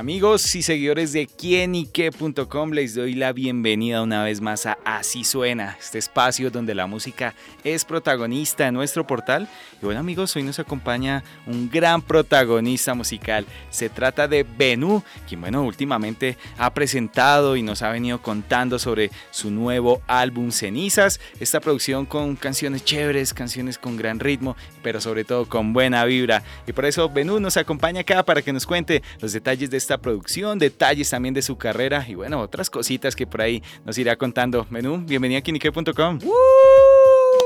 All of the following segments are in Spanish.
Amigos y seguidores de quienique.com, les doy la bienvenida una vez más a Así Suena, este espacio donde la música es protagonista en nuestro portal. Y bueno amigos, hoy nos acompaña un gran protagonista musical. Se trata de Benú, quien bueno, últimamente ha presentado y nos ha venido contando sobre su nuevo álbum Cenizas. Esta producción con canciones chéveres, canciones con gran ritmo, pero sobre todo con buena vibra. Y por eso Benú nos acompaña acá para que nos cuente los detalles de producción, detalles también de su carrera y bueno, otras cositas que por ahí nos irá contando. Menú, bienvenido a Kinique.com.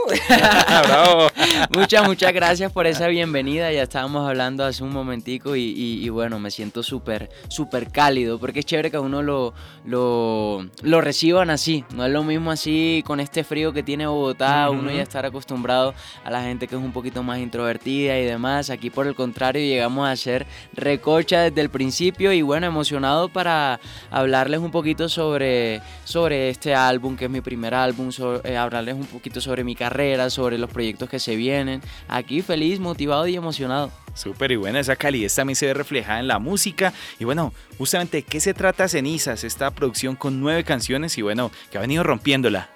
muchas, muchas gracias por esa bienvenida. Ya estábamos hablando hace un momentico y, bueno, me siento súper, súper cálido porque es chévere que uno lo, lo, lo, reciban así. No es lo mismo así con este frío que tiene Bogotá, uno ya estar acostumbrado a la gente que es un poquito más introvertida y demás. Aquí por el contrario llegamos a ser recocha desde el principio y bueno, emocionado para hablarles un poquito sobre, sobre este álbum, que es mi primer álbum, eh, hablarles un poquito sobre mi carrera sobre los proyectos que se vienen. Aquí feliz, motivado y emocionado. Súper y buena, esa calidez también se ve reflejada en la música. Y bueno, justamente, ¿qué se trata Cenizas? Esta producción con nueve canciones y bueno, que ha venido rompiéndola.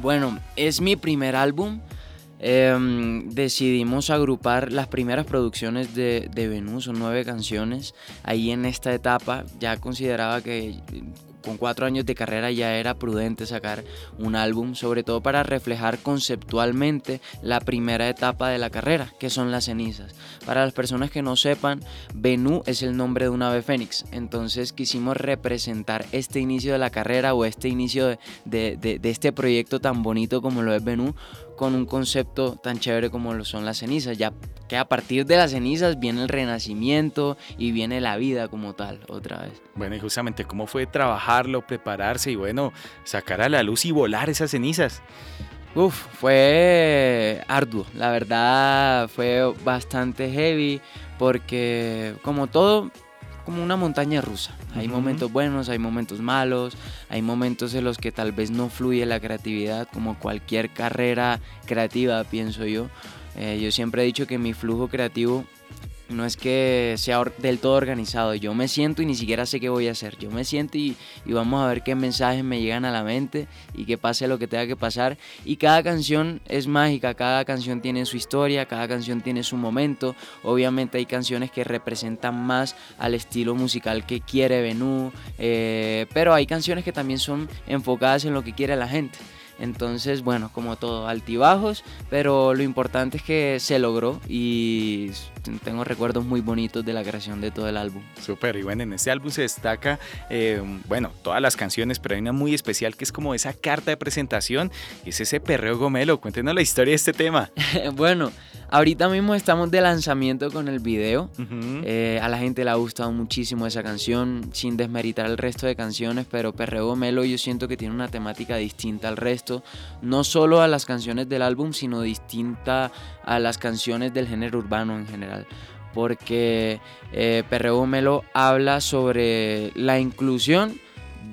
Bueno, es mi primer álbum. Em, decidimos agrupar las primeras producciones de, de Venus, son nueve canciones. Ahí en esta etapa ya consideraba que con cuatro años de carrera ya era prudente sacar un álbum, sobre todo para reflejar conceptualmente la primera etapa de la carrera, que son las cenizas. Para las personas que no sepan, Benú es el nombre de un ave fénix, entonces quisimos representar este inicio de la carrera o este inicio de, este proyecto tan bonito como lo es Benú con un concepto tan chévere como lo son las cenizas, ya que a partir de las cenizas viene el renacimiento y viene la vida como tal otra vez. Bueno, y justamente cómo fue trabajarlo, prepararse y bueno, sacar a la luz y volar esas cenizas. Uf, fue arduo, la verdad fue bastante heavy porque como todo como una montaña rusa. Hay momentos buenos, hay momentos malos, hay momentos en los que tal vez no fluye la creatividad, como cualquier carrera creativa, pienso yo. Eh, yo siempre he dicho que mi flujo creativo no es que sea del todo organizado. Yo me siento y ni siquiera sé qué voy a hacer. Yo me siento y, vamos a ver qué mensajes me llegan a la mente y que pase lo que tenga que pasar. Y cada canción es mágica, cada canción tiene su historia, cada canción tiene su momento. Obviamente hay canciones que representan más al estilo musical que quiere Benú, eh, pero hay canciones que también son enfocadas en lo que quiere la gente. Entonces, bueno, como todo, altibajos, pero lo importante es que se logró y tengo recuerdos muy bonitos de la creación de todo el álbum. Súper, y bueno, en este álbum se destaca, eh, bueno, todas las canciones, pero hay una muy especial que es como esa carta de presentación, y es ese perreo gomelo. Cuéntenos la historia de este tema. bueno, Ahorita mismo estamos de lanzamiento con el video. Eh, a la gente le ha gustado muchísimo esa canción, sin desmeritar el resto de canciones, pero Perreo Melo yo siento que tiene una temática distinta al resto, no solo a las canciones del álbum, sino distinta a las canciones del género urbano en general. Porque eh, Perreo Melo habla sobre la inclusión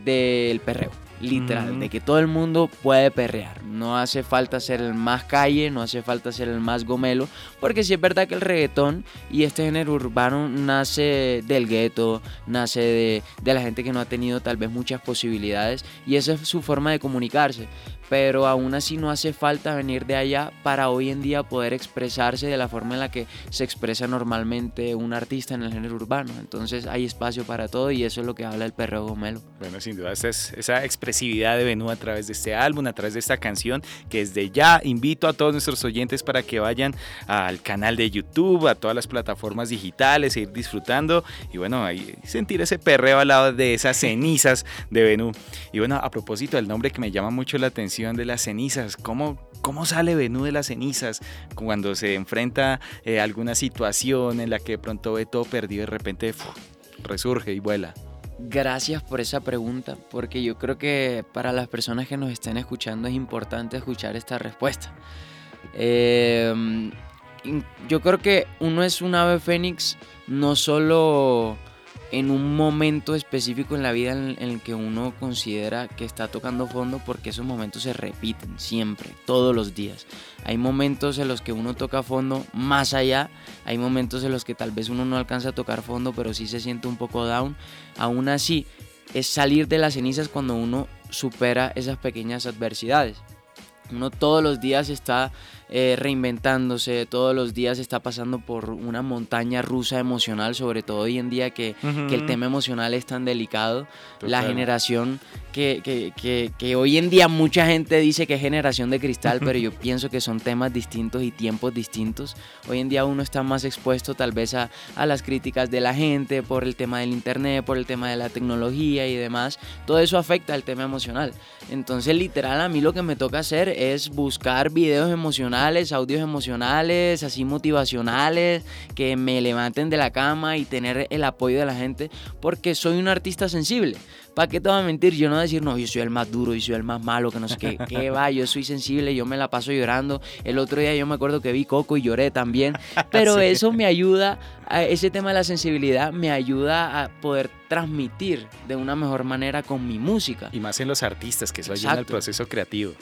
del perreo literal, de que todo el mundo puede perrear. No hace falta ser el más calle, no hace falta ser el más gomelo, porque sí es verdad que el reggaetón y este género urbano nace del gueto, nace de, de la gente que no ha tenido tal vez muchas posibilidades y esa es su forma de comunicarse pero aún así no hace falta venir de allá para hoy en día poder expresarse de la forma en la que se expresa normalmente un artista en el género urbano. Entonces hay espacio para todo y eso es lo que habla el perro Gomelo. Bueno, sin duda, esa, es, esa expresividad de Benú a través de este álbum, a través de esta canción, que desde ya invito a todos nuestros oyentes para que vayan al canal de YouTube, a todas las plataformas digitales, e ir disfrutando y bueno, ahí sentir ese perreo al lado de esas cenizas de Benú. Y bueno, a propósito del nombre que me llama mucho la atención, de las cenizas, cómo, cómo sale Benú de las cenizas cuando se enfrenta a eh, alguna situación en la que de pronto ve todo perdido y de repente resurge y vuela. Gracias por esa pregunta, porque yo creo que para las personas que nos estén escuchando es importante escuchar esta respuesta. Em, yo creo que uno es un ave fénix no solo en un momento específico en la vida en, el que uno considera que está tocando fondo porque esos momentos se repiten siempre, todos los días. Hay momentos en los que uno toca fondo más allá, hay momentos en los que tal vez uno no alcanza a tocar fondo pero sí se siente un poco down. Aún así, es salir de las cenizas cuando uno supera esas pequeñas adversidades. Uno todos los días está eh, reinventándose, todos los días está pasando por una montaña rusa emocional, sobre todo hoy en día que, el tema emocional es tan delicado. La generación que, que, que, hoy en día mucha gente dice que es generación de cristal, pero yo pienso que son temas distintos y tiempos distintos. Hoy en día uno está más expuesto tal vez a, a las críticas de la gente por el tema del internet, por el tema de la tecnología y demás. Todo eso afecta al tema emocional. Entonces literal a mí lo que me toca hacer es buscar videos emocionales audios emocionales, así motivacionales, que me levanten de la cama y tener el apoyo de la gente, porque soy un artista sensible. ¿Para qué te voy a mentir? Yo no decir, no, yo soy el más duro, yo soy el más malo, que no sé qué, qué va, yo soy sensible, yo me la paso llorando. El otro día yo me acuerdo que vi Coco y lloré también, pero eso me ayuda, a ese tema de la sensibilidad me ayuda a poder transmitir de una mejor manera con mi música. Y más en los artistas, que eso ayuda al proceso creativo.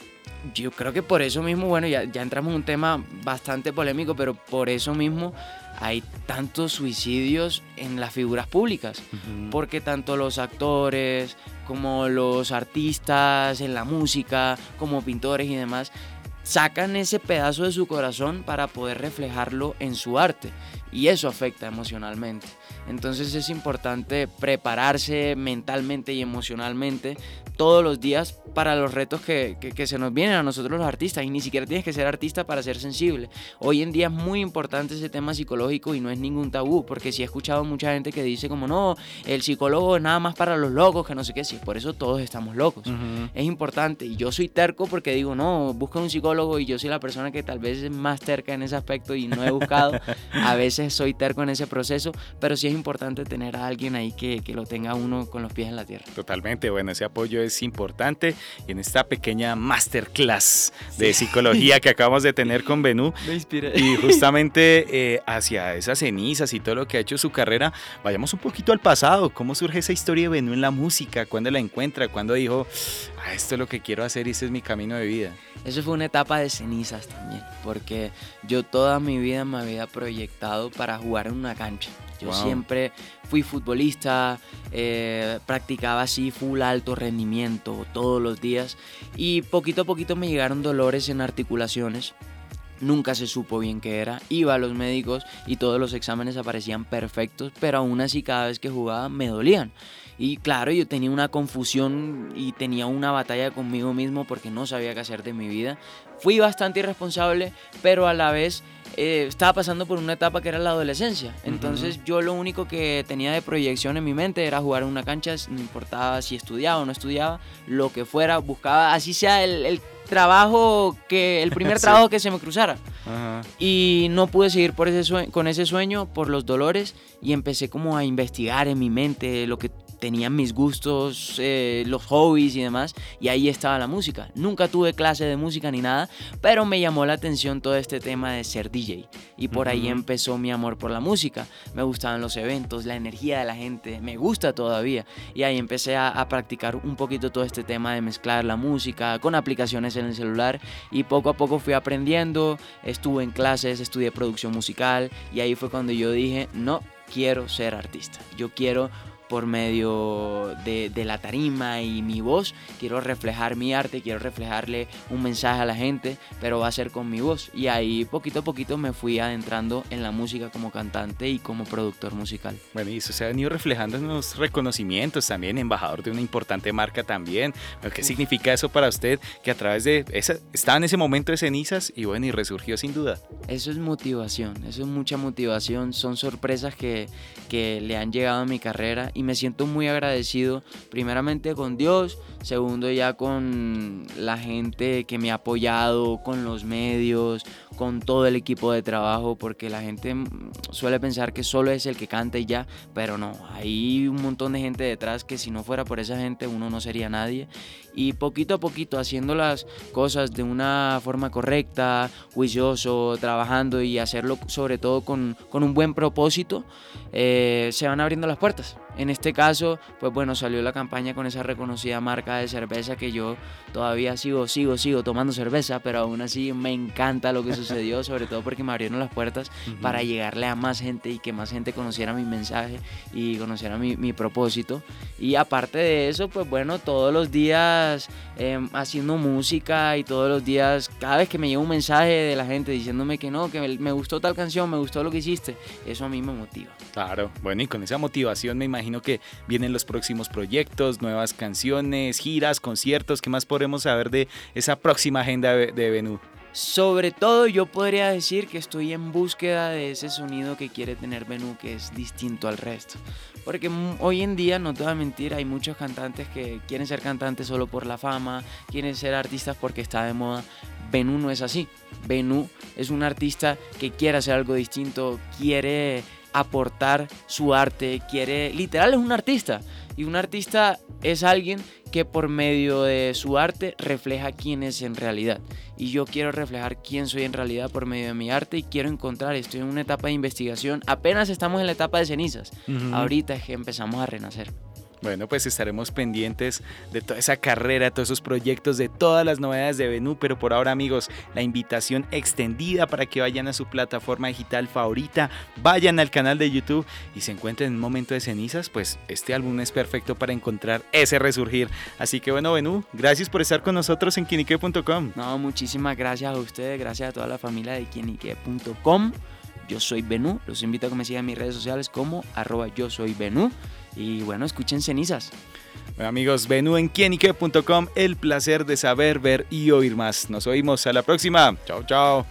Yo creo que por eso mismo, bueno, ya, ya entramos en un tema bastante polémico, pero por eso mismo hay tantos suicidios en las figuras públicas, porque tanto los actores como los artistas en la música, como pintores y demás, sacan ese pedazo de su corazón para poder reflejarlo en su arte y eso afecta emocionalmente. Entonces es importante prepararse mentalmente y emocionalmente todos los días para los retos que, se nos vienen a nosotros los artistas y ni siquiera tienes que ser artista para ser sensible. Hoy en día es muy importante ese tema psicológico y no es ningún tabú porque si he escuchado mucha gente que dice como no, el psicólogo es nada más para los locos, que no sé qué, sí, por eso todos estamos locos. Es importante y yo soy terco porque digo no, busca un psicólogo y yo soy la persona que tal vez es más terca en ese aspecto y no he buscado. a veces soy terco en ese proceso, pero sí es importante tener a alguien ahí que, que lo tenga uno con los pies en la tierra. Totalmente, bueno, ese apoyo es importante y en esta pequeña masterclass de psicología que acabamos de tener con Benú y justamente eh, hacia esas cenizas y todo lo que ha hecho su carrera, vayamos un poquito al pasado, cómo surge esa historia de Benú en la música, cuándo la encuentra, cuándo dijo, ah, esto es lo que quiero hacer y este es mi camino de vida. Eso fue una etapa de cenizas también, porque yo toda mi vida me había proyectado para jugar en una cancha. Yo siempre fui futbolista, eh, practicaba así full alto rendimiento todos los días y poquito a poquito me llegaron dolores en articulaciones. Nunca se supo bien qué era. Iba a los médicos y todos los exámenes aparecían perfectos, pero aún así cada vez que jugaba me dolían. Y claro, yo tenía una confusión y tenía una batalla conmigo mismo porque no sabía qué hacer de mi vida. Fui bastante irresponsable, pero a la vez eh, estaba pasando por una etapa que era la adolescencia. Entonces yo lo único que tenía de proyección en mi mente era jugar en una cancha, no importaba si estudiaba o no estudiaba, lo que fuera, buscaba, así sea el, trabajo que, el primer trabajo que se me cruzara. Y no pude seguir por ese con ese sueño por los dolores y empecé como a investigar en mi mente lo que tenían mis gustos, eh, los hobbies y demás, y ahí estaba la música. Nunca tuve clase de música ni nada, pero me llamó la atención todo este tema de ser DJ, y por ahí empezó mi amor por la música. Me gustaban los eventos, la energía de la gente, me gusta todavía, y ahí empecé a, a practicar un poquito todo este tema de mezclar la música con aplicaciones en el celular, y poco a poco fui aprendiendo, estuve en clases, estudié producción musical, y ahí fue cuando yo dije, no, quiero ser artista, yo quiero por medio de, la tarima y mi voz. Quiero reflejar mi arte, quiero reflejarle un mensaje a la gente, pero va a ser con mi voz. Y ahí poquito a poquito me fui adentrando en la música como cantante y como productor musical. Bueno, y eso se ha venido reflejando en los reconocimientos también, embajador de una importante marca también. ¿Qué significa eso para usted? Que a través de esa, estaba en ese momento de cenizas y bueno, y resurgió sin duda. Eso es motivación, eso es mucha motivación, son sorpresas que, que le han llegado a mi carrera y me siento muy agradecido primeramente con Dios, segundo ya con la gente que me ha apoyado, con los medios, con todo el equipo de trabajo, porque la gente suele pensar que solo es el que canta y ya, pero no, hay un montón de gente detrás que si no fuera por esa gente uno no sería nadie. Y poquito a poquito haciendo las cosas de una forma correcta, juicioso, trabajando y hacerlo sobre todo con, con un buen propósito, eh, se van abriendo las puertas. En este caso, pues bueno, salió la campaña con esa reconocida marca de cerveza que yo todavía sigo, sigo, sigo tomando cerveza, pero aún así me encanta lo que sucedió, sobre todo porque me abrieron las puertas para llegarle a más gente y que más gente conociera mi mensaje y conociera mi, mi propósito. Y aparte de eso, pues bueno, todos los días em, haciendo música y todos los días, cada vez que me llega un mensaje de la gente diciéndome que no, que me gustó tal canción, me gustó lo que hiciste, eso a mí me motiva. Claro, bueno, y con esa motivación me imagino que vienen los próximos proyectos, nuevas canciones, giras, conciertos. ¿Qué más podremos saber de esa próxima agenda de, de Sobre todo yo podría decir que estoy en búsqueda de ese sonido que quiere tener Benú, que es distinto al resto. Porque hoy en día, no te voy a mentir, hay muchos cantantes que quieren ser cantantes solo por la fama, quieren ser artistas porque está de moda. Benú no es así. Benú es un artista que quiere hacer algo distinto, quiere aportar su arte, quiere, literal es un artista. Y un artista es alguien que por medio de su arte refleja quién es en realidad. Y yo quiero reflejar quién soy en realidad por medio de mi arte y quiero encontrar, estoy en una etapa de investigación, apenas estamos en la etapa de cenizas, ahorita es que empezamos a renacer. Bueno, pues estaremos pendientes de toda esa carrera, todos esos proyectos, de todas las novedades de Venú, pero por ahora amigos, la invitación extendida para que vayan a su plataforma digital favorita, vayan al canal de YouTube y se encuentren en un momento de cenizas, pues este álbum es perfecto para encontrar ese resurgir. Así que bueno, Venú, gracias por estar con nosotros en quinique.com. No, muchísimas gracias a ustedes, gracias a toda la familia de quinique.com. Yo soy Benú, los invito a que me sigan en mis redes sociales como arroba yo soy Benú. Y bueno, escuchen cenizas. Bueno amigos, venú en quienique.com, el placer de saber, ver y oír más. Nos oímos a la próxima. Chao, chao.